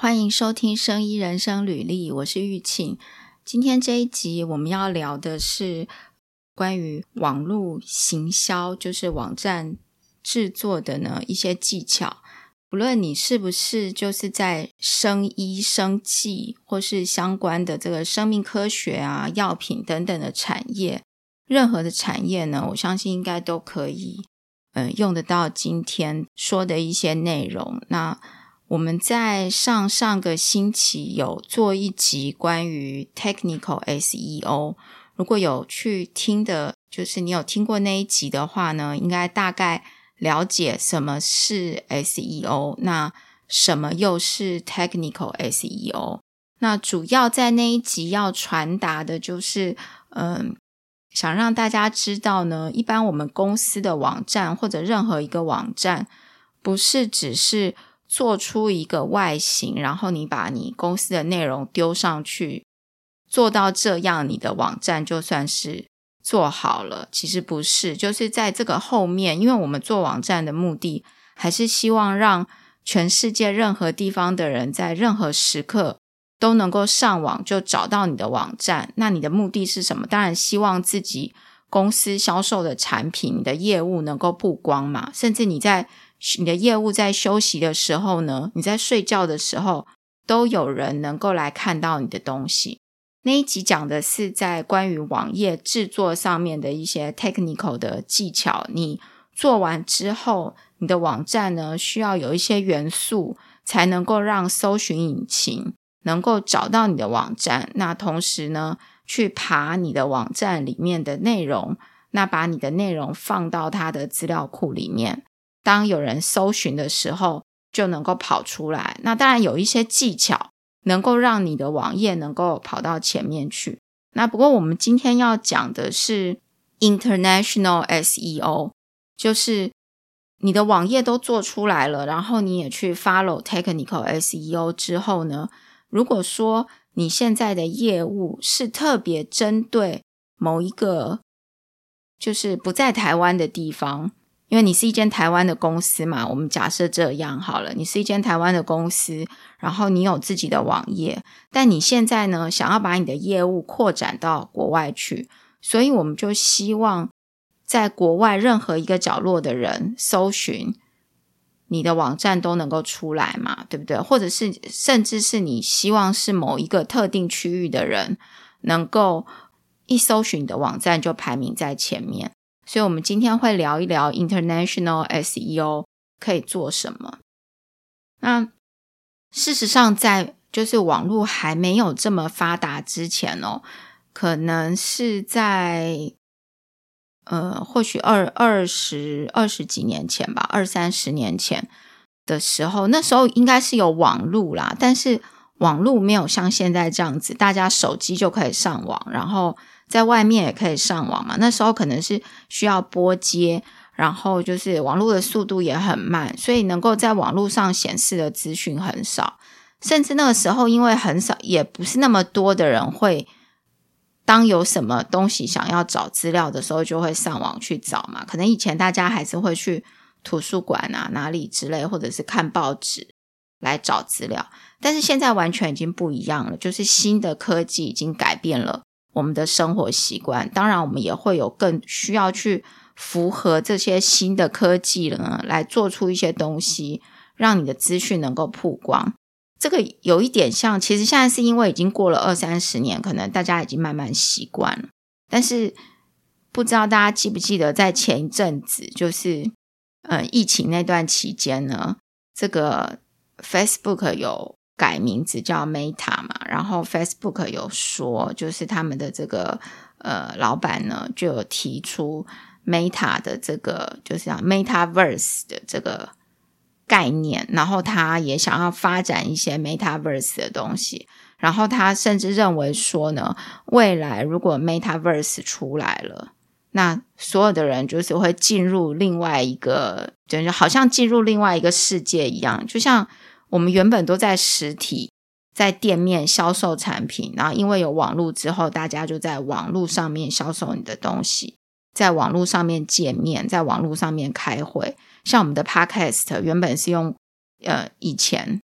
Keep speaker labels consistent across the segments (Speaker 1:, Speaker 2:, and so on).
Speaker 1: 欢迎收听《生医人生履历》，我是玉庆。今天这一集我们要聊的是关于网络行销，就是网站制作的呢一些技巧。不论你是不是就是在生医、生技或是相关的这个生命科学啊、药品等等的产业，任何的产业呢，我相信应该都可以，嗯，用得到今天说的一些内容。那我们在上上个星期有做一集关于 technical SEO，如果有去听的，就是你有听过那一集的话呢，应该大概了解什么是 SEO，那什么又是 technical SEO？那主要在那一集要传达的就是，嗯，想让大家知道呢，一般我们公司的网站或者任何一个网站，不是只是。做出一个外形，然后你把你公司的内容丢上去，做到这样，你的网站就算是做好了。其实不是，就是在这个后面，因为我们做网站的目的，还是希望让全世界任何地方的人在任何时刻都能够上网就找到你的网站。那你的目的是什么？当然希望自己公司销售的产品、你的业务能够曝光嘛，甚至你在。你的业务在休息的时候呢，你在睡觉的时候，都有人能够来看到你的东西。那一集讲的是在关于网页制作上面的一些 technical 的技巧。你做完之后，你的网站呢需要有一些元素，才能够让搜寻引擎能够找到你的网站。那同时呢，去爬你的网站里面的内容，那把你的内容放到它的资料库里面。当有人搜寻的时候，就能够跑出来。那当然有一些技巧，能够让你的网页能够跑到前面去。那不过我们今天要讲的是 international SEO，就是你的网页都做出来了，然后你也去 follow technical SEO 之后呢，如果说你现在的业务是特别针对某一个，就是不在台湾的地方。因为你是一间台湾的公司嘛，我们假设这样好了，你是一间台湾的公司，然后你有自己的网页，但你现在呢想要把你的业务扩展到国外去，所以我们就希望在国外任何一个角落的人搜寻你的网站都能够出来嘛，对不对？或者是甚至是你希望是某一个特定区域的人能够一搜寻你的网站就排名在前面。所以，我们今天会聊一聊 international SEO 可以做什么。那事实上，在就是网络还没有这么发达之前哦，可能是在呃，或许二二十二十几年前吧，二三十年前的时候，那时候应该是有网络啦，但是网络没有像现在这样子，大家手机就可以上网，然后。在外面也可以上网嘛？那时候可能是需要拨接，然后就是网络的速度也很慢，所以能够在网络上显示的资讯很少。甚至那个时候，因为很少，也不是那么多的人会当有什么东西想要找资料的时候，就会上网去找嘛。可能以前大家还是会去图书馆啊、哪里之类，或者是看报纸来找资料。但是现在完全已经不一样了，就是新的科技已经改变了。我们的生活习惯，当然我们也会有更需要去符合这些新的科技呢，来做出一些东西，让你的资讯能够曝光。这个有一点像，其实现在是因为已经过了二三十年，可能大家已经慢慢习惯了。但是不知道大家记不记得，在前一阵子，就是呃疫情那段期间呢，这个 Facebook 有。改名字叫 Meta 嘛，然后 Facebook 有说，就是他们的这个呃老板呢，就有提出 Meta 的这个就是像 Metaverse 的这个概念，然后他也想要发展一些 Metaverse 的东西，然后他甚至认为说呢，未来如果 Metaverse 出来了，那所有的人就是会进入另外一个，就是好像进入另外一个世界一样，就像。我们原本都在实体，在店面销售产品，然后因为有网络之后，大家就在网络上面销售你的东西，在网络上面见面，在网络上面开会。像我们的 Podcast 原本是用呃以前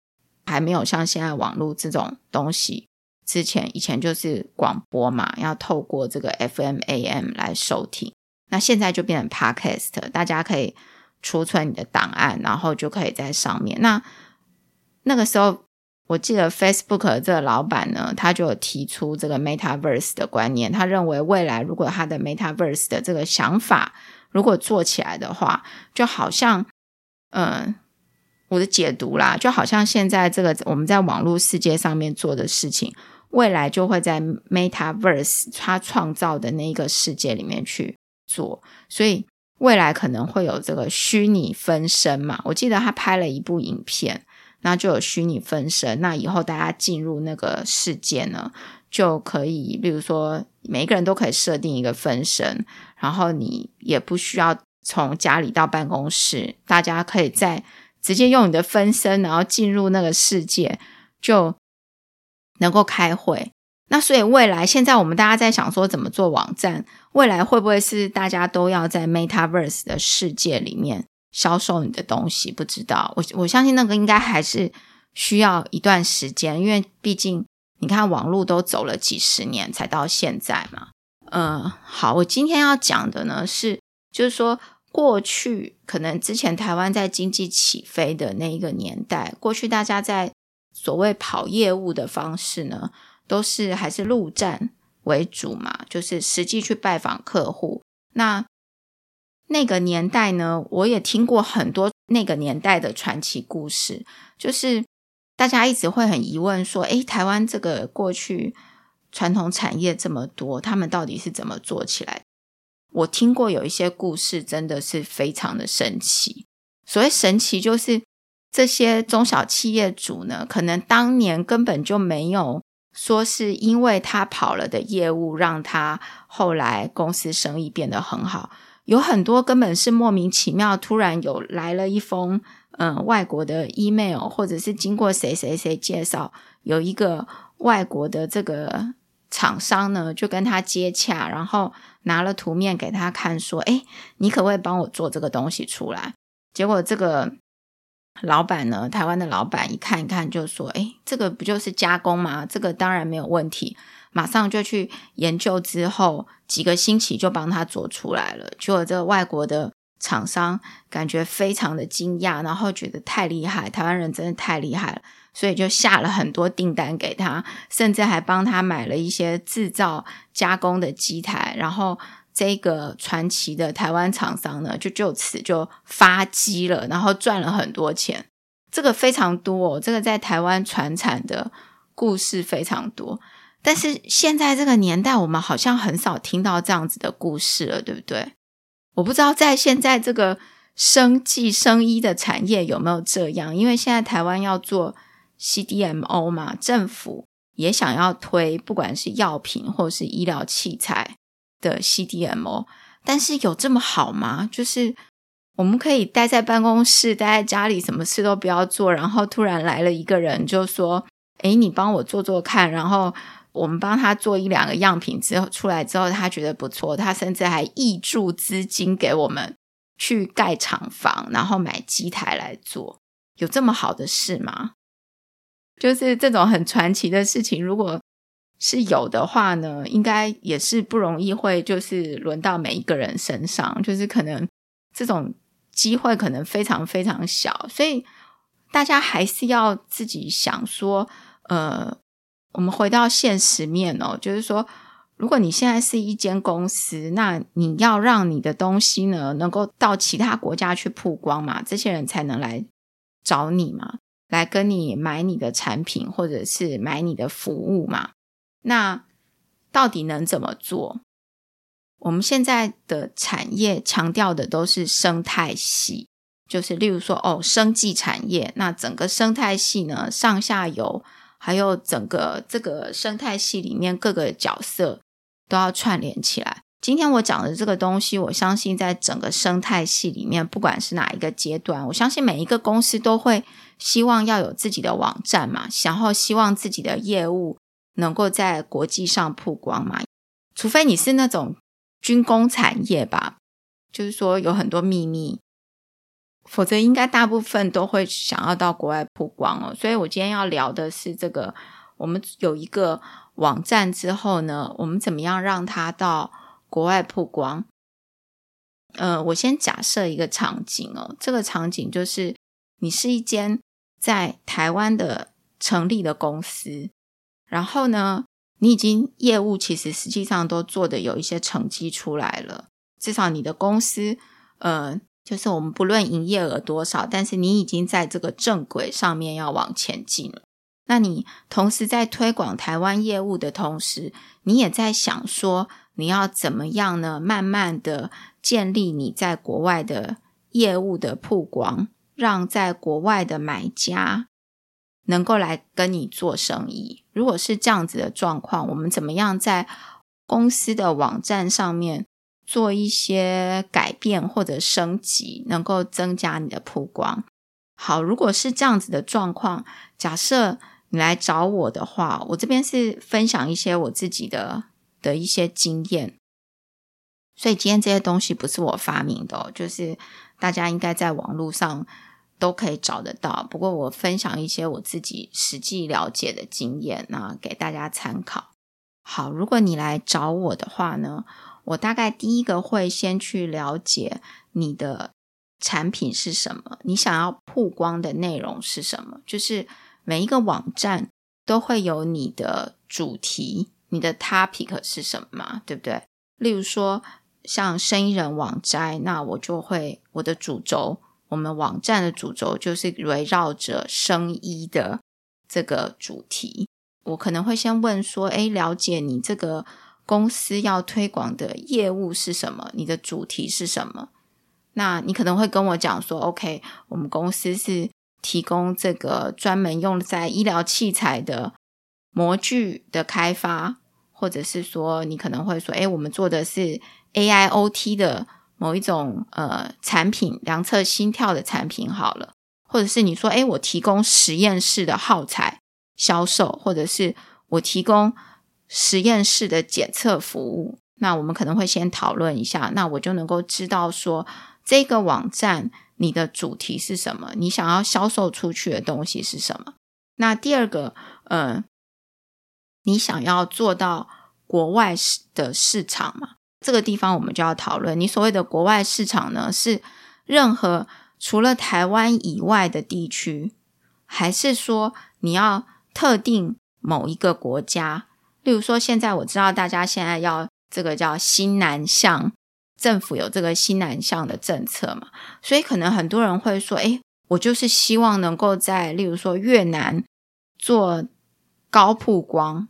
Speaker 1: 还没有像现在网络这种东西。之前以前就是广播嘛，要透过这个 FM、AM 来收听。那现在就变成 Podcast，大家可以储存你的档案，然后就可以在上面。那那个时候，我记得 Facebook 这个老板呢，他就有提出这个 Metaverse 的观念。他认为未来如果他的 Metaverse 的这个想法如果做起来的话，就好像，嗯。我的解读啦，就好像现在这个我们在网络世界上面做的事情，未来就会在 MetaVerse 它创造的那一个世界里面去做，所以未来可能会有这个虚拟分身嘛。我记得他拍了一部影片，那就有虚拟分身。那以后大家进入那个世界呢，就可以，比如说每一个人都可以设定一个分身，然后你也不需要从家里到办公室，大家可以在。直接用你的分身，然后进入那个世界，就能够开会。那所以未来，现在我们大家在想说怎么做网站，未来会不会是大家都要在 MetaVerse 的世界里面销售你的东西？不知道。我我相信那个应该还是需要一段时间，因为毕竟你看网络都走了几十年才到现在嘛。嗯，好，我今天要讲的呢是，就是说。过去可能之前台湾在经济起飞的那一个年代，过去大家在所谓跑业务的方式呢，都是还是陆战为主嘛，就是实际去拜访客户。那那个年代呢，我也听过很多那个年代的传奇故事，就是大家一直会很疑问说：，诶，台湾这个过去传统产业这么多，他们到底是怎么做起来？我听过有一些故事，真的是非常的神奇。所谓神奇，就是这些中小企业主呢，可能当年根本就没有说是因为他跑了的业务，让他后来公司生意变得很好。有很多根本是莫名其妙，突然有来了一封嗯外国的 email，或者是经过谁谁谁介绍，有一个外国的这个。厂商呢就跟他接洽，然后拿了图面给他看，说：“哎，你可不可以帮我做这个东西出来？”结果这个老板呢，台湾的老板一看一看，就说：“哎，这个不就是加工吗？这个当然没有问题。”马上就去研究，之后几个星期就帮他做出来了。结果这个外国的厂商感觉非常的惊讶，然后觉得太厉害，台湾人真的太厉害了。所以就下了很多订单给他，甚至还帮他买了一些制造加工的机台。然后这个传奇的台湾厂商呢，就就此就发机了，然后赚了很多钱。这个非常多，哦这个在台湾传产的故事非常多。但是现在这个年代，我们好像很少听到这样子的故事了，对不对？我不知道在现在这个生计生医的产业有没有这样，因为现在台湾要做。CDMO 嘛，政府也想要推，不管是药品或是医疗器材的 CDMO，但是有这么好吗？就是我们可以待在办公室，待在家里，什么事都不要做，然后突然来了一个人，就说：“诶，你帮我做做看。”然后我们帮他做一两个样品之后出来之后，他觉得不错，他甚至还挹注资金给我们去盖厂房，然后买机台来做，有这么好的事吗？就是这种很传奇的事情，如果是有的话呢，应该也是不容易会就是轮到每一个人身上，就是可能这种机会可能非常非常小，所以大家还是要自己想说，呃，我们回到现实面哦，就是说，如果你现在是一间公司，那你要让你的东西呢能够到其他国家去曝光嘛，这些人才能来找你嘛。来跟你买你的产品，或者是买你的服务嘛？那到底能怎么做？我们现在的产业强调的都是生态系，就是例如说哦，生技产业，那整个生态系呢，上下游还有整个这个生态系里面各个角色都要串联起来。今天我讲的这个东西，我相信在整个生态系里面，不管是哪一个阶段，我相信每一个公司都会。希望要有自己的网站嘛，然后希望自己的业务能够在国际上曝光嘛。除非你是那种军工产业吧，就是说有很多秘密，否则应该大部分都会想要到国外曝光哦。所以我今天要聊的是这个，我们有一个网站之后呢，我们怎么样让它到国外曝光？呃，我先假设一个场景哦，这个场景就是你是一间在台湾的成立的公司，然后呢，你已经业务其实实际上都做的有一些成绩出来了，至少你的公司，呃，就是我们不论营业额多少，但是你已经在这个正轨上面要往前进了。那你同时在推广台湾业务的同时，你也在想说。你要怎么样呢？慢慢的建立你在国外的业务的曝光，让在国外的买家能够来跟你做生意。如果是这样子的状况，我们怎么样在公司的网站上面做一些改变或者升级，能够增加你的曝光？好，如果是这样子的状况，假设你来找我的话，我这边是分享一些我自己的。的一些经验，所以今天这些东西不是我发明的，就是大家应该在网络上都可以找得到。不过我分享一些我自己实际了解的经验，那给大家参考。好，如果你来找我的话呢，我大概第一个会先去了解你的产品是什么，你想要曝光的内容是什么。就是每一个网站都会有你的主题。你的 topic 是什么嘛？对不对？例如说，像生意人网摘，那我就会我的主轴，我们网站的主轴就是围绕着生医的这个主题。我可能会先问说：“哎，了解你这个公司要推广的业务是什么？你的主题是什么？”那你可能会跟我讲说：“OK，我们公司是提供这个专门用在医疗器材的。”模具的开发，或者是说，你可能会说，哎，我们做的是 AIoT 的某一种呃产品，量测心跳的产品好了，或者是你说，哎，我提供实验室的耗材销售，或者是我提供实验室的检测服务，那我们可能会先讨论一下，那我就能够知道说，这个网站你的主题是什么，你想要销售出去的东西是什么。那第二个，嗯。你想要做到国外市的市场嘛？这个地方我们就要讨论。你所谓的国外市场呢，是任何除了台湾以外的地区，还是说你要特定某一个国家？例如说，现在我知道大家现在要这个叫新南向，政府有这个新南向的政策嘛，所以可能很多人会说：“诶，我就是希望能够在例如说越南做高曝光。”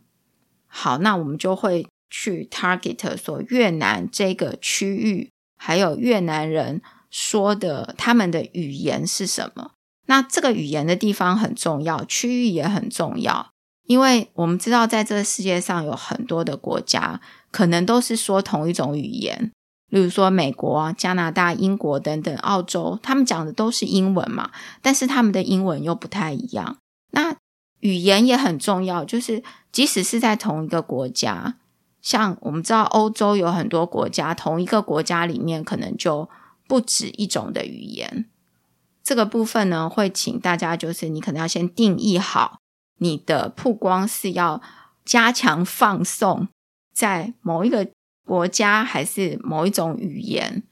Speaker 1: 好，那我们就会去 target 说越南这个区域，还有越南人说的他们的语言是什么？那这个语言的地方很重要，区域也很重要，因为我们知道在这个世界上有很多的国家，可能都是说同一种语言，例如说美国、加拿大、英国等等，澳洲，他们讲的都是英文嘛，但是他们的英文又不太一样。那语言也很重要，就是即使是在同一个国家，像我们知道欧洲有很多国家，同一个国家里面可能就不止一种的语言。这个部分呢，会请大家就是你可能要先定义好你的曝光是要加强放送在某一个国家还是某一种语言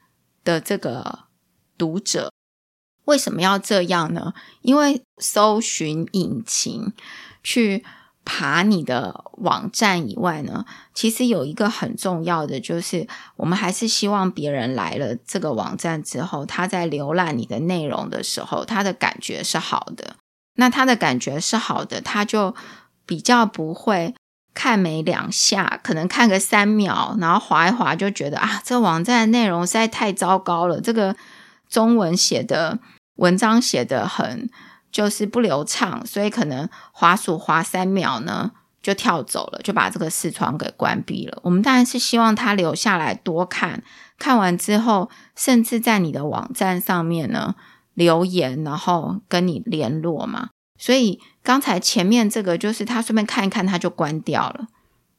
Speaker 1: 的这个读者。为什么要这样呢？因为搜寻引擎去爬你的网站以外呢，其实有一个很重要的，就是我们还是希望别人来了这个网站之后，他在浏览你的内容的时候，他的感觉是好的。那他的感觉是好的，他就比较不会看没两下，可能看个三秒，然后划一划就觉得啊，这网站内容实在太糟糕了，这个中文写的。文章写的很就是不流畅，所以可能滑鼠滑三秒呢就跳走了，就把这个视窗给关闭了。我们当然是希望他留下来多看，看完之后甚至在你的网站上面呢留言，然后跟你联络嘛。所以刚才前面这个就是他顺便看一看，他就关掉了。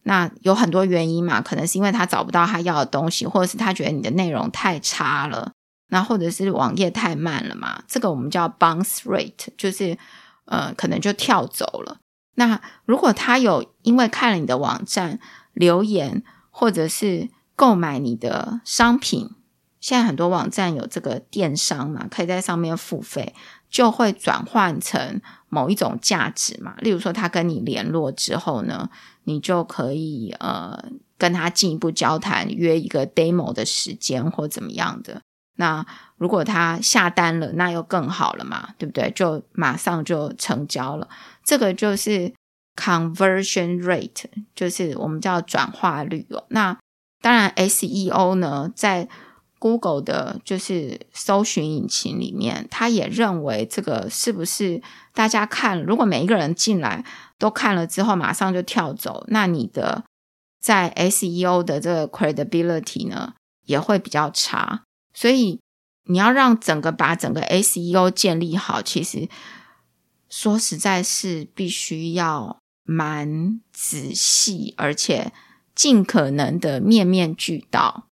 Speaker 1: 那有很多原因嘛，可能是因为他找不到他要的东西，或者是他觉得你的内容太差了。那或者是网页太慢了嘛，这个我们叫 bounce rate，就是呃可能就跳走了。那如果他有因为看了你的网站留言，或者是购买你的商品，现在很多网站有这个电商嘛，可以在上面付费，就会转换成某一种价值嘛。例如说，他跟你联络之后呢，你就可以呃跟他进一步交谈，约一个 demo 的时间或怎么样的。那如果他下单了，那又更好了嘛，对不对？就马上就成交了。这个就是 conversion rate，就是我们叫转化率哦。那当然，SEO 呢，在 Google 的就是搜寻引擎里面，他也认为这个是不是大家看，如果每一个人进来都看了之后马上就跳走，那你的在 SEO 的这个 credibility 呢也会比较差。所以你要让整个把整个 SEO 建立好，其实说实在是必须要蛮仔细，而且尽可能的面面俱到，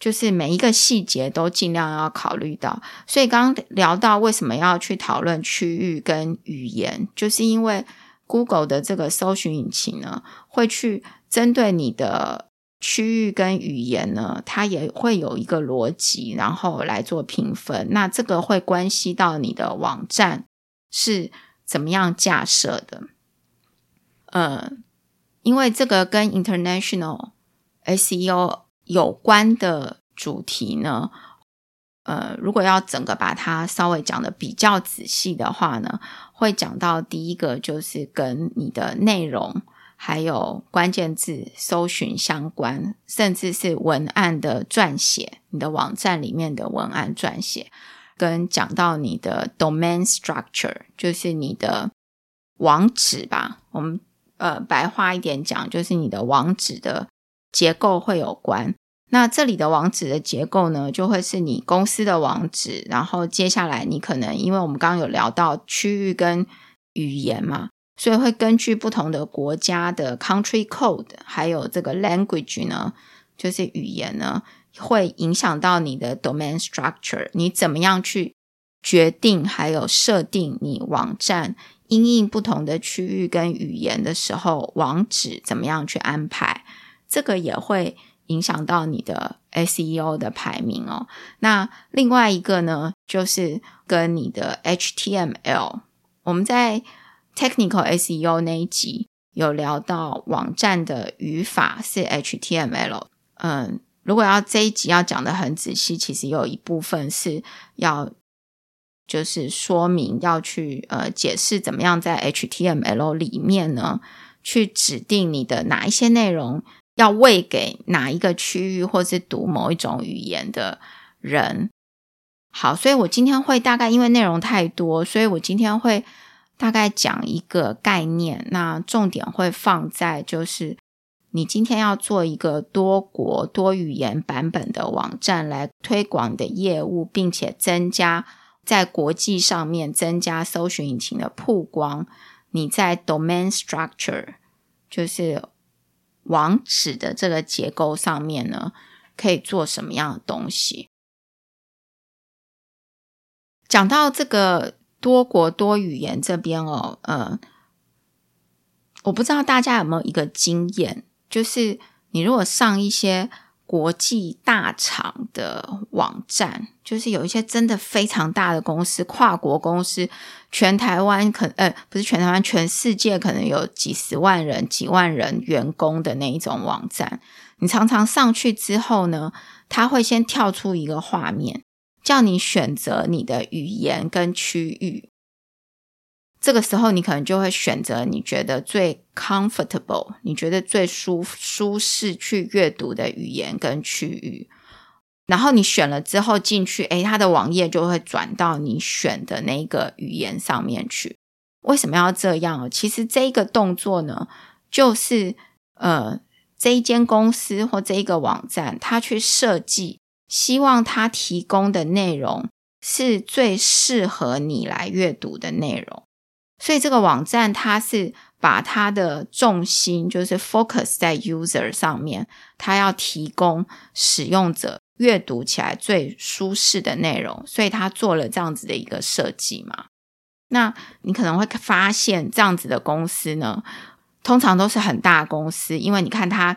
Speaker 1: 就是每一个细节都尽量要考虑到。所以刚刚聊到为什么要去讨论区域跟语言，就是因为 Google 的这个搜寻引擎呢，会去针对你的。区域跟语言呢，它也会有一个逻辑，然后来做评分。那这个会关系到你的网站是怎么样架设的。呃，因为这个跟 international SEO 有关的主题呢，呃，如果要整个把它稍微讲的比较仔细的话呢，会讲到第一个就是跟你的内容。还有关键字搜寻相关，甚至是文案的撰写，你的网站里面的文案撰写，跟讲到你的 domain structure，就是你的网址吧。我们呃白话一点讲，就是你的网址的结构会有关。那这里的网址的结构呢，就会是你公司的网址，然后接下来你可能因为我们刚刚有聊到区域跟语言嘛。所以会根据不同的国家的 country code，还有这个 language 呢，就是语言呢，会影响到你的 domain structure。你怎么样去决定，还有设定你网站因应不同的区域跟语言的时候，网址怎么样去安排？这个也会影响到你的 SEO 的排名哦。那另外一个呢，就是跟你的 HTML，我们在 Technical SEO 那一集有聊到网站的语法是 HTML。嗯，如果要这一集要讲的很仔细，其实有一部分是要就是说明要去呃解释怎么样在 HTML 里面呢去指定你的哪一些内容要喂给哪一个区域或是读某一种语言的人。好，所以我今天会大概因为内容太多，所以我今天会。大概讲一个概念，那重点会放在就是你今天要做一个多国多语言版本的网站来推广你的业务，并且增加在国际上面增加搜寻引擎的曝光。你在 domain structure 就是网址的这个结构上面呢，可以做什么样的东西？讲到这个。多国多语言这边哦，呃，我不知道大家有没有一个经验，就是你如果上一些国际大厂的网站，就是有一些真的非常大的公司、跨国公司，全台湾可呃不是全台湾，全世界可能有几十万人、几万人员工的那一种网站，你常常上去之后呢，它会先跳出一个画面。叫你选择你的语言跟区域，这个时候你可能就会选择你觉得最 comfortable、你觉得最舒舒适去阅读的语言跟区域。然后你选了之后进去，诶，它的网页就会转到你选的那个语言上面去。为什么要这样？其实这一个动作呢，就是呃，这一间公司或这一个网站，它去设计。希望他提供的内容是最适合你来阅读的内容，所以这个网站它是把它的重心就是 focus 在 user 上面，它要提供使用者阅读起来最舒适的内容，所以他做了这样子的一个设计嘛。那你可能会发现，这样子的公司呢，通常都是很大公司，因为你看它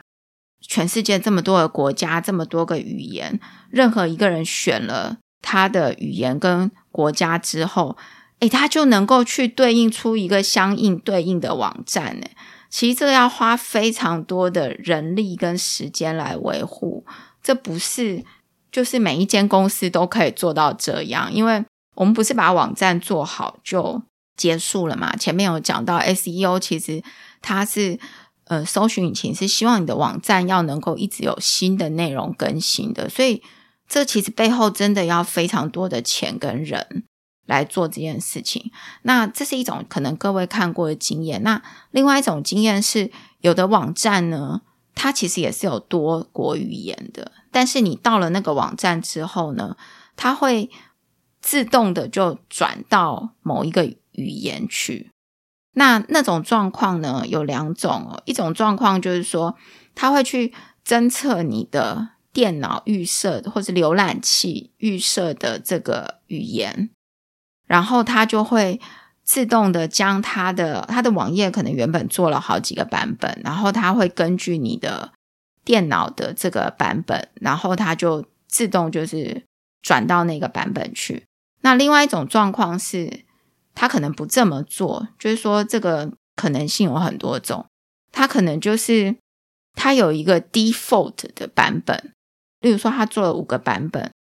Speaker 1: 全世界这么多个国家，这么多个语言，任何一个人选了他的语言跟国家之后，诶，他就能够去对应出一个相应对应的网站。诶，其实这个要花非常多的人力跟时间来维护，这不是。就是每一间公司都可以做到这样，因为我们不是把网站做好就结束了嘛？前面有讲到 SEO，其实它是呃搜寻引擎是希望你的网站要能够一直有新的内容更新的，所以这其实背后真的要非常多的钱跟人来做这件事情。那这是一种可能各位看过的经验。那另外一种经验是，有的网站呢，它其实也是有多国语言的。但是你到了那个网站之后呢，它会自动的就转到某一个语言去。那那种状况呢有两种哦，一种状况就是说，它会去侦测你的电脑预设或者浏览器预设的这个语言，然后它就会自动的将它的它的网页可能原本做了好几个版本，然后它会根据你的。电脑的这个版本，然后它就自动就是转到那个版本去。那另外一种状况是，它可能不这么做，就是说这个可能性有很多种。它可能就是它有一个 default 的版本，例如说它做了五个版本，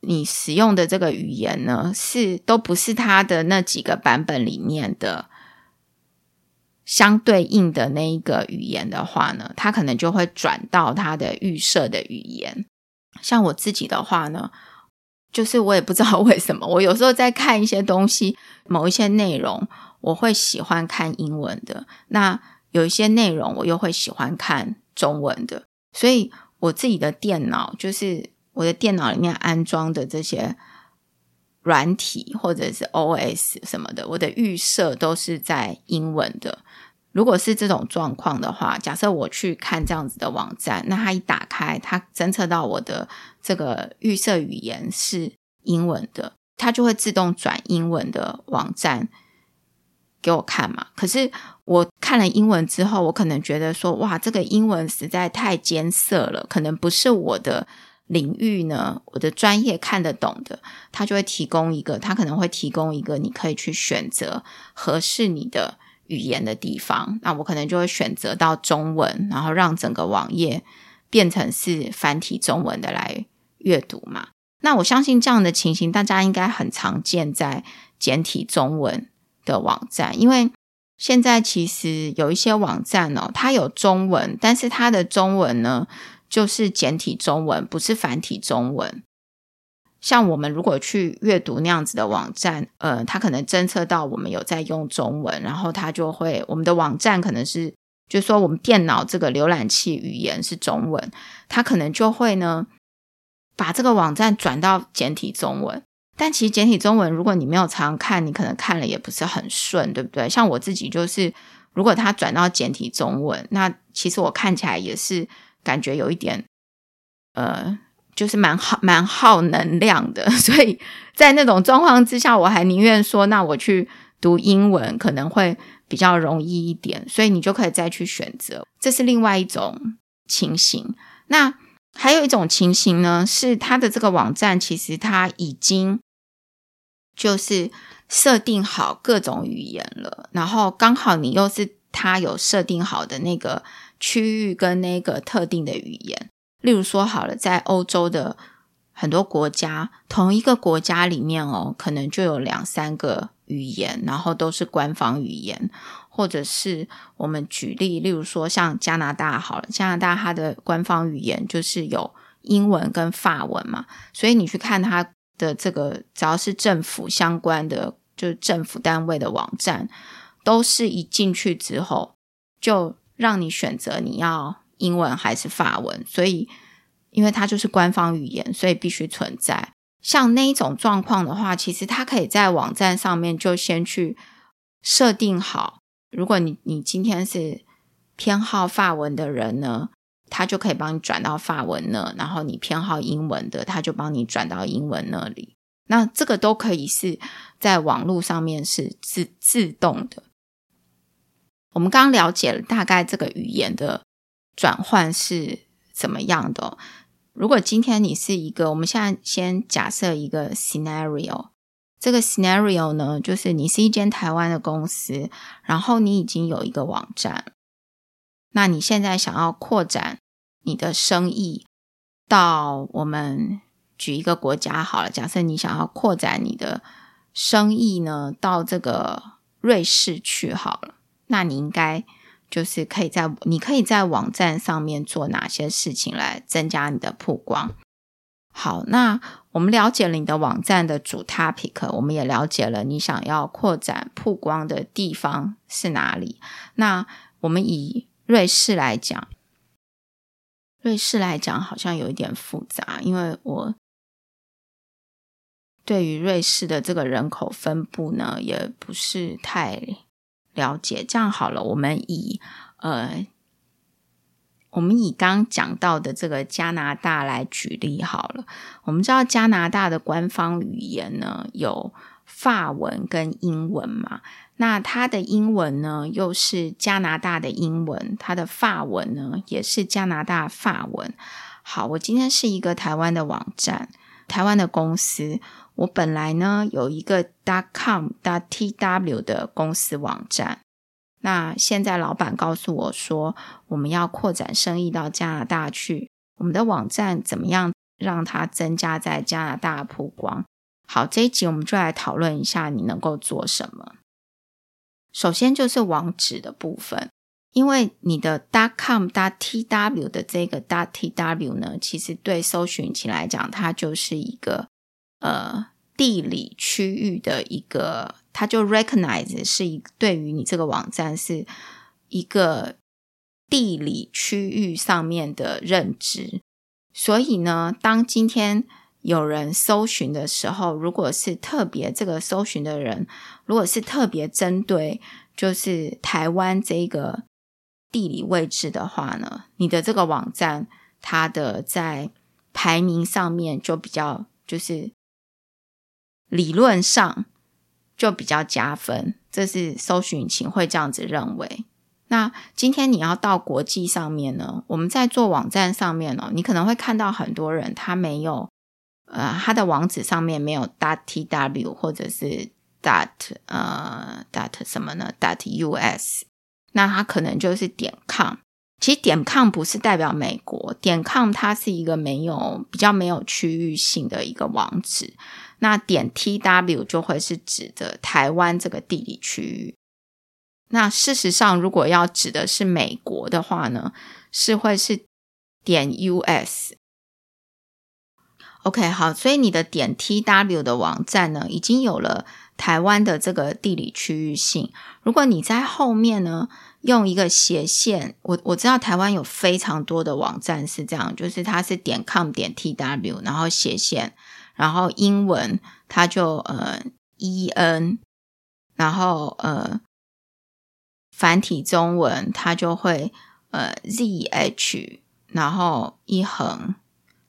Speaker 1: 你使用的这个语言呢是都不是它的那几个版本里面的。相对应的那一个语言的话呢，它可能就会转到它的预设的语言。像我自己的话呢，就是我也不知道 为什么，我有时候在看一些东西，某一些内容，我会喜欢看英文的；那有一些内容，我又会喜欢看中文的。所以我自己的电脑，就是我的电脑里面安装的这些软体或者是 OS 什么的，我的预设都是在英文的。如果是这种状况的话，假设我去看这样子的网站，那它一打开，它侦测到我的这个预设语言是英文的，它就会自动转英文的网站给我看嘛。可是我看了英文之后，我可能觉得说，哇，这个英文实在太艰涩了，可能不是我的领域呢，我的专业看得懂的，它就会提供一个，它可能会提供一个，你可以去选择合适你的。语言的地方，那我可能就会选择到中文，然后让整个网页变成是繁体中文的来阅读嘛。那我相信这样的情形，大家应该很常见在简体中文的网站，因为现在其实有一些网站哦，它有中文，但是它的中文呢就是简体中文，不是繁体中文。像我们如果去阅读那样子的网站，呃，它可能侦测到我们有在用中文，然后它就会我们的网站可能是，就说我们电脑这个浏览器语言是中文，它可能就会呢把这个网站转到简体中文。但其实简体中文，如果你没有常看，你可能看了也不是很顺，对不对？像我自己就是，如果它转到简体中文，那其实我看起来也是感觉有一点，呃。就是蛮耗蛮耗能量的，所以在那种状况之下，我还宁愿说，那我去读英文可能会比较容易一点，所以你就可以再去选择。这是另外一种情形。那还有一种情形呢，是它的这个网站其实它已经就是设定好各种语言了，然后刚好你又是它有设定好的那个区域跟那个特定的语言。例如说好了，在欧洲的很多国家，同一个国家里面哦，可能就有两三个语言，然后都是官方语言，或者是我们举例，例如说像加拿大好了，加拿大它的官方语言就是有英文跟法文嘛，所以你去看它的这个，只要是政府相关的，就是政府单位的网站，都是一进去之后就让你选择你要。英文还是法文，所以因为它就是官方语言，所以必须存在。像那一种状况的话，其实它可以在网站上面就先去设定好。如果你你今天是偏好法文的人呢，他就可以帮你转到法文那，然后你偏好英文的，他就帮你转到英文那里。那这个都可以是在网络上面是自自动的。我们刚刚了解了大概这个语言的转换是怎么样的。如果今天你是一个，我们现在先假设一个 scenario，这个 scenario 呢，就是你是一间台湾的公司，然后你已经有一个网站，那你现在想要扩展你的生意到我们举一个国家好了，假设你想要扩展你的生意呢到这个瑞士去好了，那你应该。就是可以在你可以在网站上面做哪些事情来增加你的曝光？好，那我们了解了你的网站的主 topic，我们也了解了你想要扩展曝光的地方是哪里。那我们以瑞士来讲，瑞士来讲好像有一点复杂，因为我对于瑞士的这个人口分布呢，也不是太。了解，这样好了。我们以呃，我们以刚讲到的这个加拿大来举例好了。我们知道加拿大的官方语言呢有法文跟英文嘛，那它的英文呢又是加拿大的英文，它的法文呢也是加拿大法文。好，我今天是一个台湾的网站，台湾的公司。我本来呢有一个 dot com dot tw 的公司网站，那现在老板告诉我说，我们要扩展生意到加拿大去，我们的网站怎么样让它增加在加拿大曝光？好，这一集我们就来讨论一下你能够做什么。首先就是网址的部分，因为你的 dot com dot tw 的这个 dot tw 呢，其实对搜寻引擎来讲，它就是一个。呃，地理区域的一个，它就 recognize 是一对于你这个网站是一个地理区域上面的认知。所以呢，当今天有人搜寻的时候，如果是特别这个搜寻的人，如果是特别针对就是台湾这个地理位置的话呢，你的这个网站它的在排名上面就比较就是。理论上就比较加分，这是搜寻引擎会这样子认为。那今天你要到国际上面呢？我们在做网站上面哦，你可能会看到很多人他没有，呃，他的网址上面没有 dot tw 或者是 dot 呃 dot 什么呢？dot us，那他可能就是点 com。其实点 com 不是代表美国，点 com 它是一个没有比较没有区域性的一个网址。那点 T W 就会是指的台湾这个地理区域。那事实上，如果要指的是美国的话呢，是会是点 U S。OK，好，所以你的点 T W 的网站呢，已经有了台湾的这个地理区域性。如果你在后面呢，用一个斜线，我我知道台湾有非常多的网站是这样，就是它是点 com 点 T W，然后斜线。然后英文它就呃 e n，然后呃繁体中文它就会呃 z h，然后一横，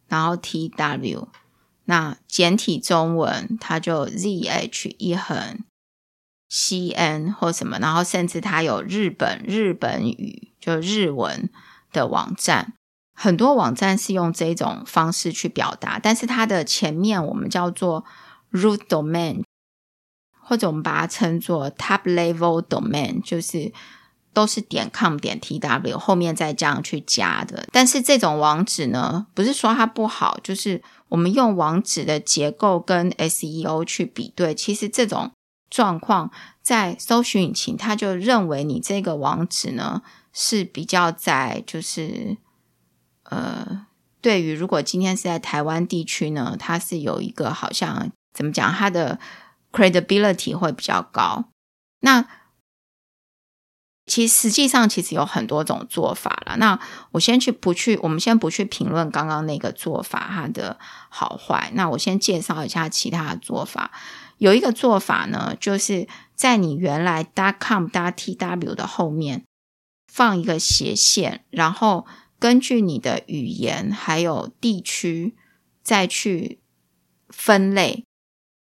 Speaker 1: 然后 t w，那简体中文它就 z h 一横 c n 或什么，然后甚至它有日本日本语就日文的网站。很多网站是用这种方式去表达，但是它的前面我们叫做 root domain，或者我们把它称作 top level domain，就是都是点 com 点 tw 后面再这样去加的。但是这种网址呢，不是说它不好，就是我们用网址的结构跟 SEO 去比对，其实这种状况在搜寻引擎它就认为你这个网址呢是比较在就是。呃，对于如果今天是在台湾地区呢，它是有一个好像怎么讲，它的 credibility 会比较高。那其实际上其实有很多种做法了。那我先去不去，我们先不去评论刚刚那个做法它的好坏。那我先介绍一下其他的做法。有一个做法呢，就是在你原来 com tw 的后面放一个斜线，然后。根据你的语言还有地区再去分类。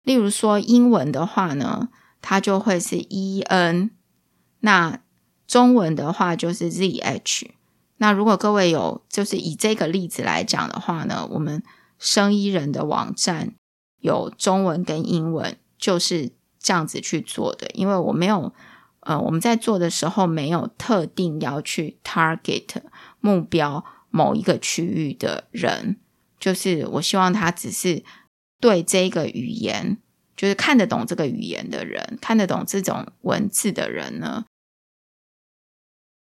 Speaker 1: 例如说英文的话呢，它就会是 E N，那中文的话就是 Z H。那如果各位有就是以这个例子来讲的话呢，我们生医人的网站有中文跟英文，就是这样子去做的。因为我没有呃，我们在做的时候没有特定要去 target 目标某一个区域的人，就是我希望他只是对这个语言，就是看得懂这个语言的人，看得懂这种文字的人呢。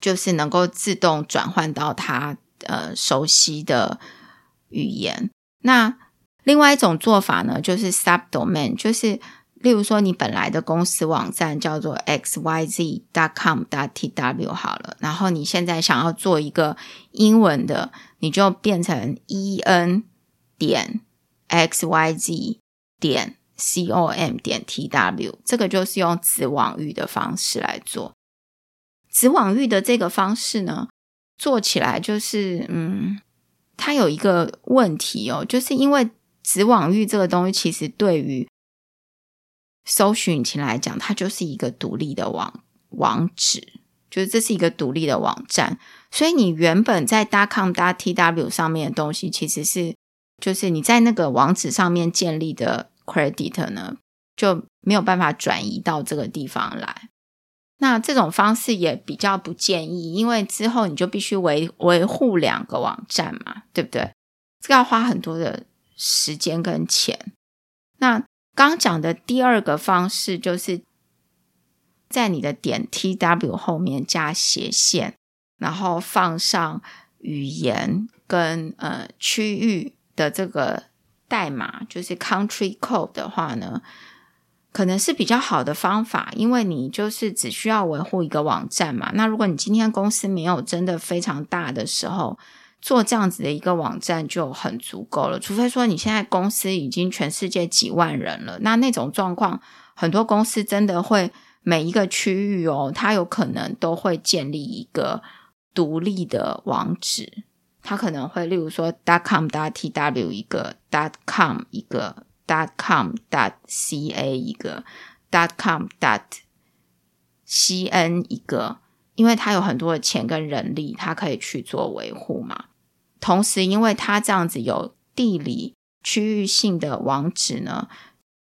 Speaker 1: 就是能够自动转换到他呃熟悉的语言。那另外一种做法呢，就是 subdomain，就是例如说你本来的公司网站叫做 x y z dot com dot t w 好了，然后你现在想要做一个英文的，你就变成 e n 点 x y z 点 c o m 点 t w，这个就是用子网域的方式来做。子网域的这个方式呢，做起来就是，嗯，它有一个问题哦，就是因为子网域这个东西，其实对于搜寻引擎来讲，它就是一个独立的网网址，就是这是一个独立的网站，所以你原本在 .com D TW 上面的东西，其实是就是你在那个网址上面建立的 credit 呢，就没有办法转移到这个地方来。那这种方式也比较不建议，因为之后你就必须维维护两个网站嘛，对不对？这个要花很多的时间跟钱。那刚讲的第二个方式，就是在你的点 T W 后面加斜线，然后放上语言跟呃区域的这个代码，就是 Country Code 的话呢。可能是比较好的方法，因为你就是只需要维护一个网站嘛。那如果你今天公司没有真的非常大的时候，做这样子的一个网站就很足够了。除非说你现在公司已经全世界几万人了，那那种状况，很多公司真的会每一个区域哦，它有可能都会建立一个独立的网址，它可能会例如说 .dot com .dot t w 一个 .dot .com 一个。dot com dot ca 一个 dot com dot cn 一个，因为它有很多的钱跟人力，它可以去做维护嘛。同时，因为它这样子有地理区域性的网址呢，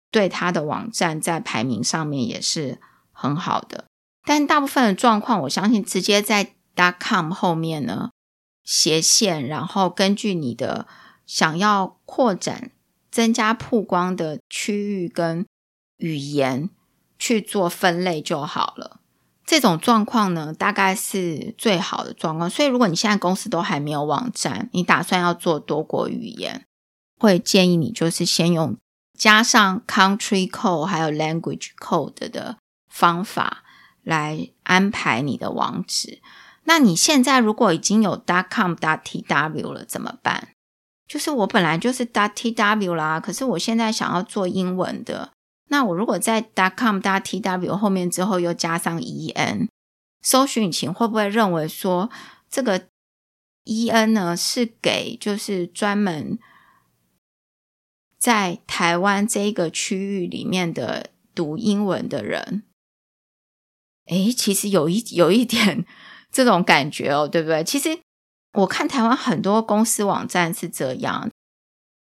Speaker 1: 对它的网站在排名上面也是很好的。但大部分的状况，我相信直接在 dot com 后面呢斜线，然后根据你的想要扩展。增加曝光的区域跟语言去做分类就好了。这种状况呢，大概是最好的状况。所以，如果你现在公司都还没有网站，你打算要做多国语言，会建议你就是先用加上 country code 还有 language code 的方法来安排你的网址。那你现在如果已经有 .com .tw 了，怎么办？就是我本来就是 dot tw 啦，可是我现在想要做英文的，那我如果在 dot com 加 t w 后面之后又加上 en，搜寻引擎会不会认为说这个 en 呢是给就是专门在台湾这一个区域里面的读英文的人？诶，其实有一有一点这种感觉哦，对不对？其实。我看台湾很多公司网站是这样，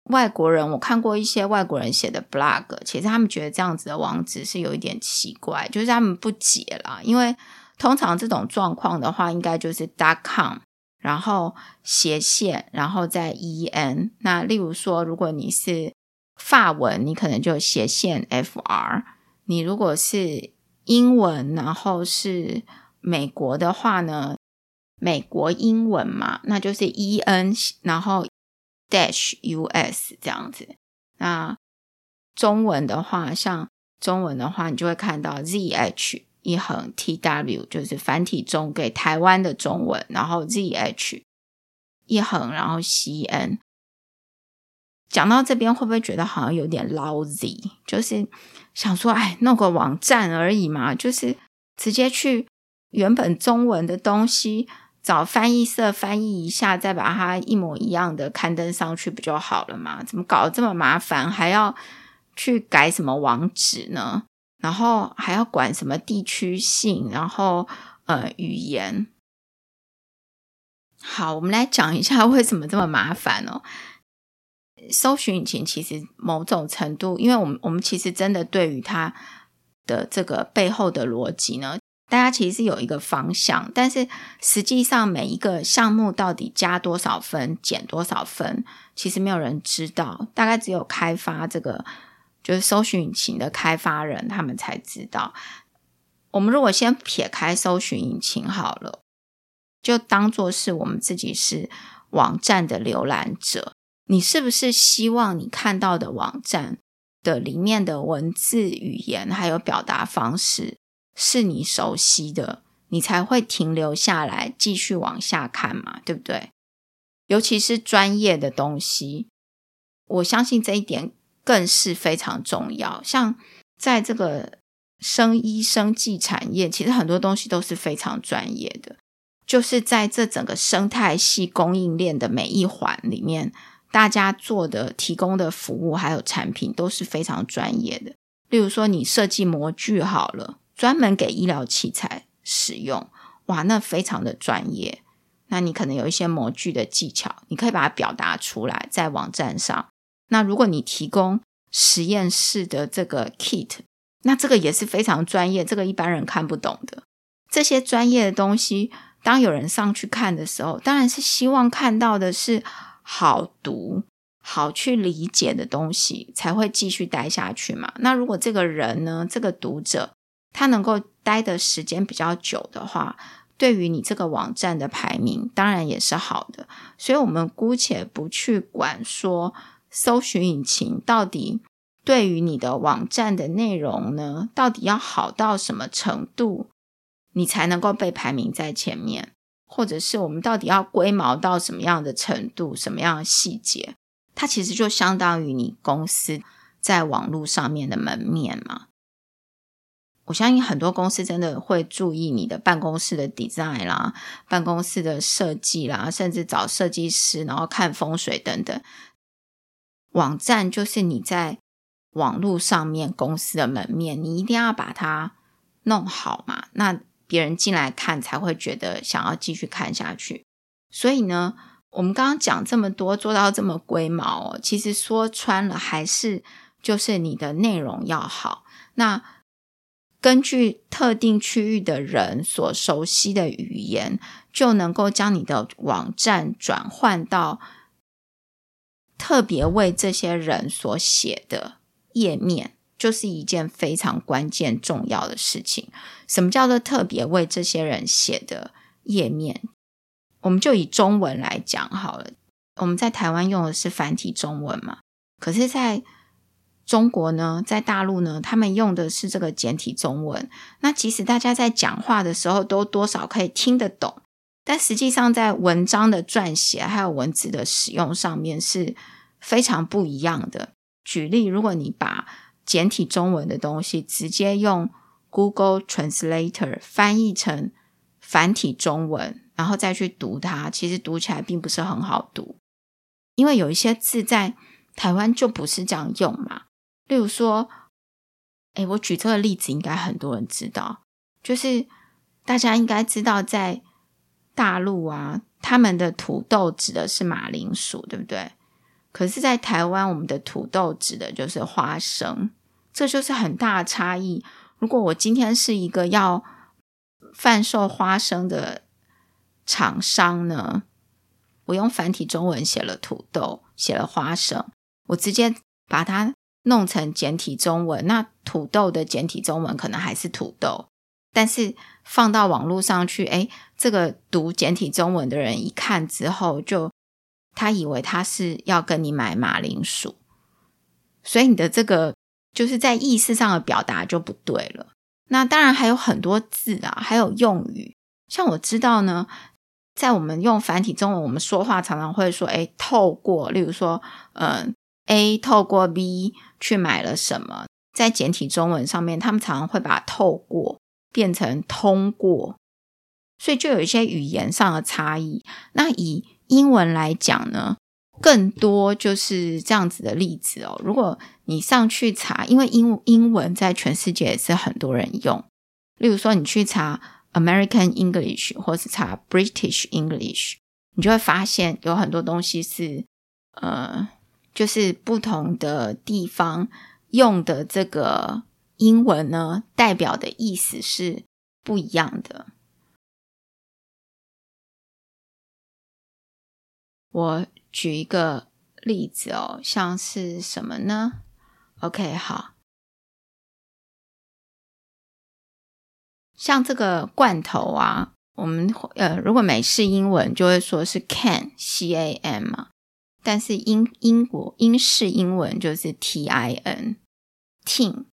Speaker 1: 外国人我看过一些外国人写的 blog，其实他们觉得这样子的网址是有一点奇怪，就是他们不解啦。因为通常这种状况的话，应该就是 dot com，然后斜线，然后再 en。那例如说，如果你是法文，你可能就斜线 fr；你如果是英文，然后是美国的话呢？美国英文嘛，那就是 E N，然后 dash U S 这样子。那中文的话，像中文的话，你就会看到 Z H 一横 T W，就是繁体中给台湾的中文，然后 Z H 一横，然后 C N。讲到这边，会不会觉得好像有点 lousy？就是想说，哎，弄个网站而已嘛，就是直接去原本中文的东西。找翻译社翻译一下，再把它一模一样的刊登上去不就好了吗？怎么搞得这么麻烦，还要去改什么网址呢？然后还要管什么地区性，然后呃语言。好，我们来讲一下为什么这么麻烦哦。搜寻引擎其实某种程度，因为我们我们其实真的对于它的这个背后的逻辑呢。大家其实是有一个方向，但是实际上每一个项目到底加多少分、减多少分，其实没有人知道。大概只有开发这个就是搜寻引擎的开发人，他们才知道。我们如果先撇开搜寻引擎好了，就当做是我们自己是网站的浏览者，你是不是希望你看到的网站的里面的文字、语言还有表达方式？是你熟悉的，你才会停留下来继续往下看嘛，对不对？尤其是专业的东西，我相信这一点更是非常重要。像在这个生医生技产业，其实很多东西都是非常专业的，就是在这整个生态系供应链的每一环里面，大家做的、提供的服务还有产品都是非常专业的。例如说，你设计模具好了。专门给医疗器材使用，哇，那非常的专业。那你可能有一些模具的技巧，你可以把它表达出来在网站上。那如果你提供实验室的这个 kit，那这个也是非常专业，这个一般人看不懂的。这些专业的东西，当有人上去看的时候，当然是希望看到的是好读、好去理解的东西，才会继续待下去嘛。那如果这个人呢，这个读者，他能够待的时间比较久的话，对于你这个网站的排名，当然也是好的。所以，我们姑且不去管说搜寻引擎到底对于你的网站的内容呢，到底要好到什么程度，你才能够被排名在前面，或者是我们到底要龟毛到什么样的程度，什么样的细节，它其实就相当于你公司在网络上面的门面嘛。我相信很多公司真的会注意你的办公室的 design 啦，办公室的设计啦，甚至找设计师，然后看风水等等。网站就是你在网络上面公司的门面，你一定要把它弄好嘛，那别人进来看才会觉得想要继续看下去。所以呢，我们刚刚讲这么多，做到这么龟毛哦，其实说穿了还是就是你的内容要好。那根据特定区域的人所熟悉的语言，就能够将你的网站转换到特别为这些人所写的页面，就是一件非常关键重要的事情。什么叫做特别为这些人写的页面？我们就以中文来讲好了。我们在台湾用的是繁体中文嘛？可是，在中国呢，在大陆呢，他们用的是这个简体中文。那即使大家在讲话的时候都多少可以听得懂，但实际上在文章的撰写还有文字的使用上面是非常不一样的。举例，如果你把简体中文的东西直接用 Google Translator 翻译成繁体中文，然后再去读它，其实读起来并不是很好读，因为有一些字在台湾就不是这样用嘛。例如说，哎，我举这个例子，应该很多人知道，就是大家应该知道，在大陆啊，他们的土豆指的是马铃薯，对不对？可是，在台湾，我们的土豆指的就是花生，这就是很大的差异。如果我今天是一个要贩售花生的厂商呢，我用繁体中文写了土豆，写了花生，我直接把它。弄成简体中文，那土豆的简体中文可能还是土豆，但是放到网络上去，哎，这个读简体中文的人一看之后，就他以为他是要跟你买马铃薯，所以你的这个就是在意识上的表达就不对了。那当然还有很多字啊，还有用语，像我知道呢，在我们用繁体中文，我们说话常常会说，哎，透过，例如说，嗯。A 透过 B 去买了什么？在简体中文上面，他们常常会把“透过”变成“通过”。所以就有一些语言上的差异。那以英文来讲呢，更多就是这样子的例子哦。如果你上去查，因为英英文在全世界也是很多人用，例如说你去查 American English 或是查 British English，你就会发现有很多东西是呃，就是不同的地方用的这个英文呢，代表的意思是不一样的。我举一个例子哦，像是什么呢？OK，好，像这个罐头啊，我们呃，如果美式英文就会说是 can，c a m 嘛，但是英英国英式英文就是 t i n，tin，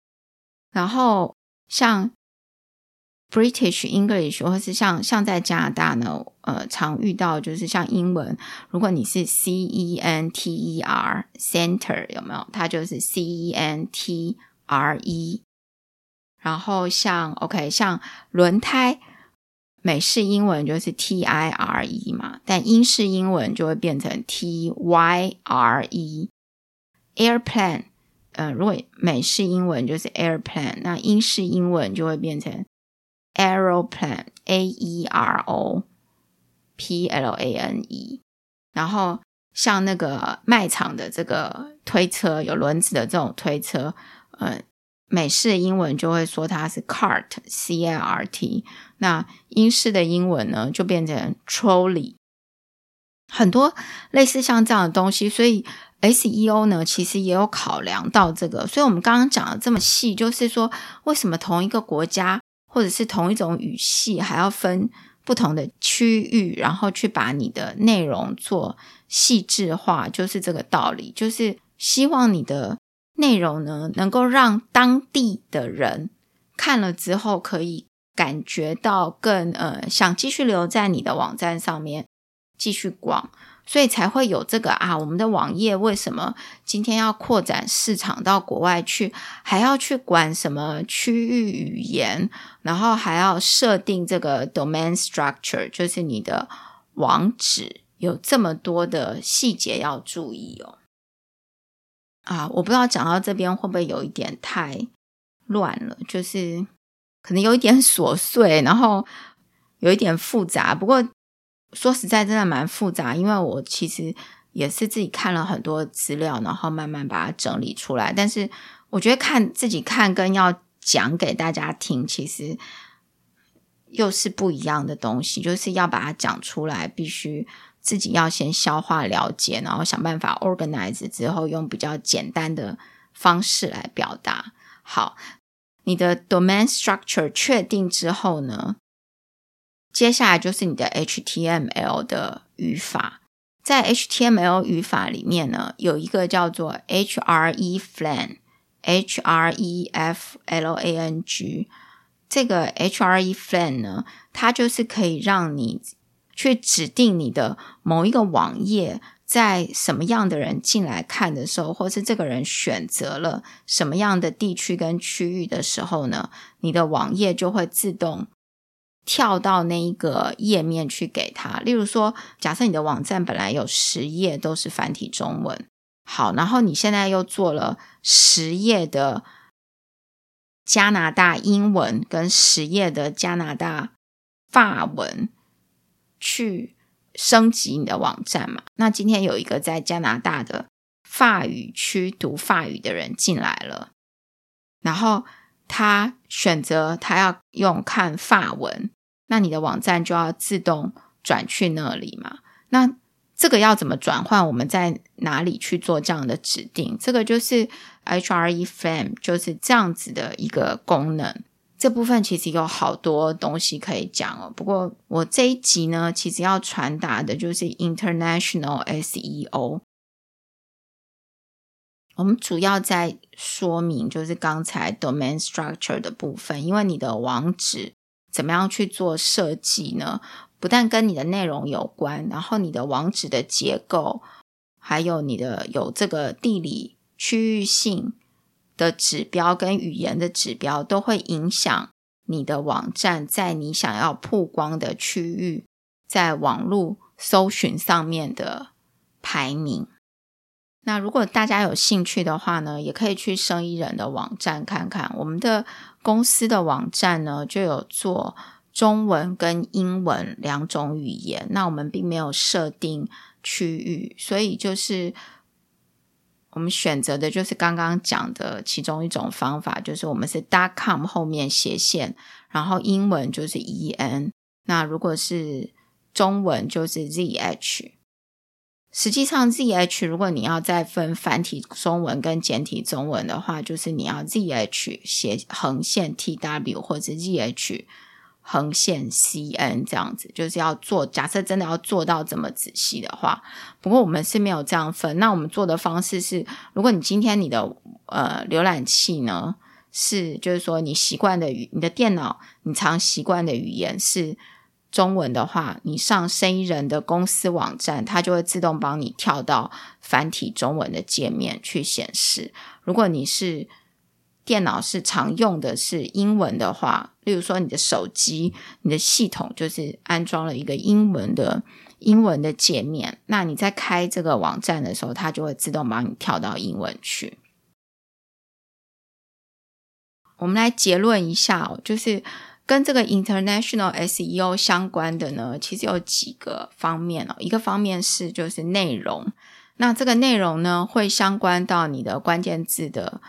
Speaker 1: 然后像。British English 或是像像在加拿大呢，呃，常遇到就是像英文，如果你是 C E N T E R Center 有没有？它就是 C E N T R E。然后像 OK，像轮胎，美式英文就是 T I R E 嘛，但英式英文就会变成 T Y R E。Airplane，呃，如果美式英文就是 Airplane，那英式英文就会变成。Aeroplane, A E R O P L A N E，然后像那个卖场的这个推车，有轮子的这种推车，呃，美式英文就会说它是 cart, C A R T，那英式的英文呢就变成 trolley，很多类似像这样的东西，所以 S E O 呢其实也有考量到这个，所以我们刚刚讲的这么细，就是说为什么同一个国家。或者是同一种语系，还要分不同的区域，然后去把你的内容做细致化，就是这个道理。就是希望你的内容呢，能够让当地的人看了之后，可以感觉到更呃，想继续留在你的网站上面继续逛。所以才会有这个啊！我们的网页为什么今天要扩展市场到国外去，还要去管什么区域语言，然后还要设定这个 domain structure，就是你的网址有这么多的细节要注意哦。啊，我不知道讲到这边会不会有一点太乱了，就是可能有一点琐碎，然后有一点复杂，不过。说实在，真的蛮复杂，因为我其实也是自己看了很多资料，然后慢慢把它整理出来。但是我觉得看自己看跟要讲给大家听，其实又是不一样的东西。就是要把它讲出来，必须自己要先消化了解，然后想办法 organize 之后，用比较简单的方式来表达。好，你的 domain structure 确定之后呢？接下来就是你的 HTML 的语法，在 HTML 语法里面呢，有一个叫做 hreflang，H-R-E-F-L-A-N-G。这个 hreflang 呢，它就是可以让你去指定你的某一个网页，在什么样的人进来看的时候，或是这个人选择了什么样的地区跟区域的时候呢，你的网页就会自动。跳到那一个页面去给他，例如说，假设你的网站本来有十页都是繁体中文，好，然后你现在又做了十页的加拿大英文跟十页的加拿大法文，去升级你的网站嘛？那今天有一个在加拿大的法语区读法语的人进来了，然后他选择他要用看法文。那你的网站就要自动转去那里嘛？那这个要怎么转换？我们在哪里去做这样的指定？这个就是 hreflang，就是这样子的一个功能。这部分其实有好多东西可以讲哦。不过我这一集呢，其实要传达的就是 international SEO。我们主要在说明就是刚才 domain structure 的部分，因为你的网址。怎么样去做设计呢？不但跟你的内容有关，然后你的网址的结构，还有你的有这个地理区域性的指标跟语言的指标，都会影响你的网站在你想要曝光的区域，在网络搜寻上面的排名。那如果大家有兴趣的话呢，也可以去生意人的网站看看。我们的公司的网站呢，就有做中文跟英文两种语言。那我们并没有设定区域，所以就是我们选择的就是刚刚讲的其中一种方法，就是我们是 dot com 后面斜线，然后英文就是 e n。那如果是中文就是 z h。实际上，Z H 如果你要再分繁体中文跟简体中文的话，就是你要 Z H 斜横线 T W 或者 Z H 横线 C N 这样子，就是要做。假设真的要做到这么仔细的话，不过我们是没有这样分。那我们做的方式是，如果你今天你的呃浏览器呢是，就是说你习惯的语，你的电脑你常习惯的语言是。中文的话，你上生意人的公司网站，它就会自动帮你跳到繁体中文的界面去显示。如果你是电脑是常用的是英文的话，例如说你的手机，你的系统就是安装了一个英文的英文的界面，那你在开这个网站的时候，它就会自动帮你跳到英文去。我们来结论一下哦，就是。跟这个 international SEO 相关的呢，其实有几个方面哦。一个方面是就是内容，那这个内容呢会相关到你的关键字的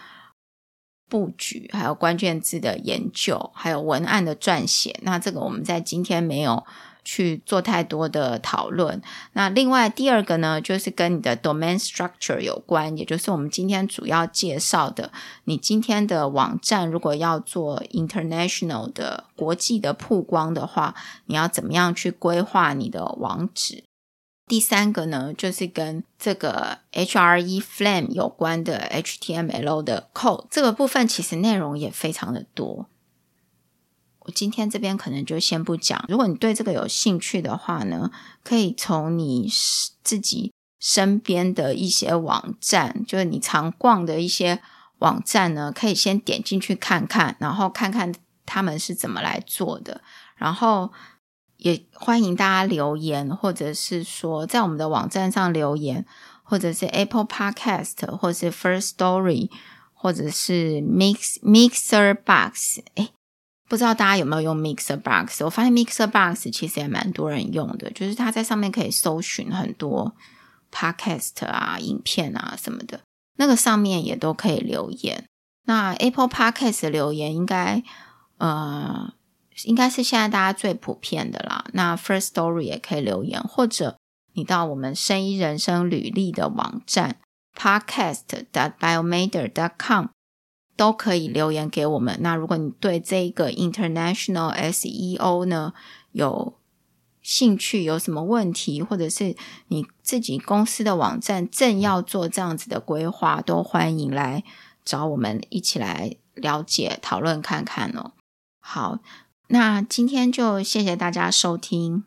Speaker 1: 布局，还有关键字的研究，还有文案的撰写。那这个我们在今天没有。去做太多的讨论。那另外第二个呢，就是跟你的 domain structure 有关，也就是我们今天主要介绍的。你今天的网站如果要做 international 的国际的曝光的话，你要怎么样去规划你的网址？第三个呢，就是跟这个 hreflame 有关的 HTML 的 code 这个部分，其实内容也非常的多。我今天这边可能就先不讲。如果你对这个有兴趣的话呢，可以从你自己身边的一些网站，就是你常逛的一些网站呢，可以先点进去看看，然后看看他们是怎么来做的。然后也欢迎大家留言，或者是说在我们的网站上留言，或者是 Apple Podcast，或者是 First Story，或者是 Mix Mixer Box，哎。不知道大家有没有用 Mixer Box？我发现 Mixer Box 其实也蛮多人用的，就是它在上面可以搜寻很多 Podcast 啊、影片啊什么的，那个上面也都可以留言。那 Apple Podcast 留言应该呃应该是现在大家最普遍的啦。那 First Story 也可以留言，或者你到我们生意人生履历的网站 Podcast dot biomader dot com。都可以留言给我们。那如果你对这个 international SEO 呢有兴趣，有什么问题，或者是你自己公司的网站正要做这样子的规划，都欢迎来找我们一起来了解、讨论看看哦。好，那今天就谢谢大家收听。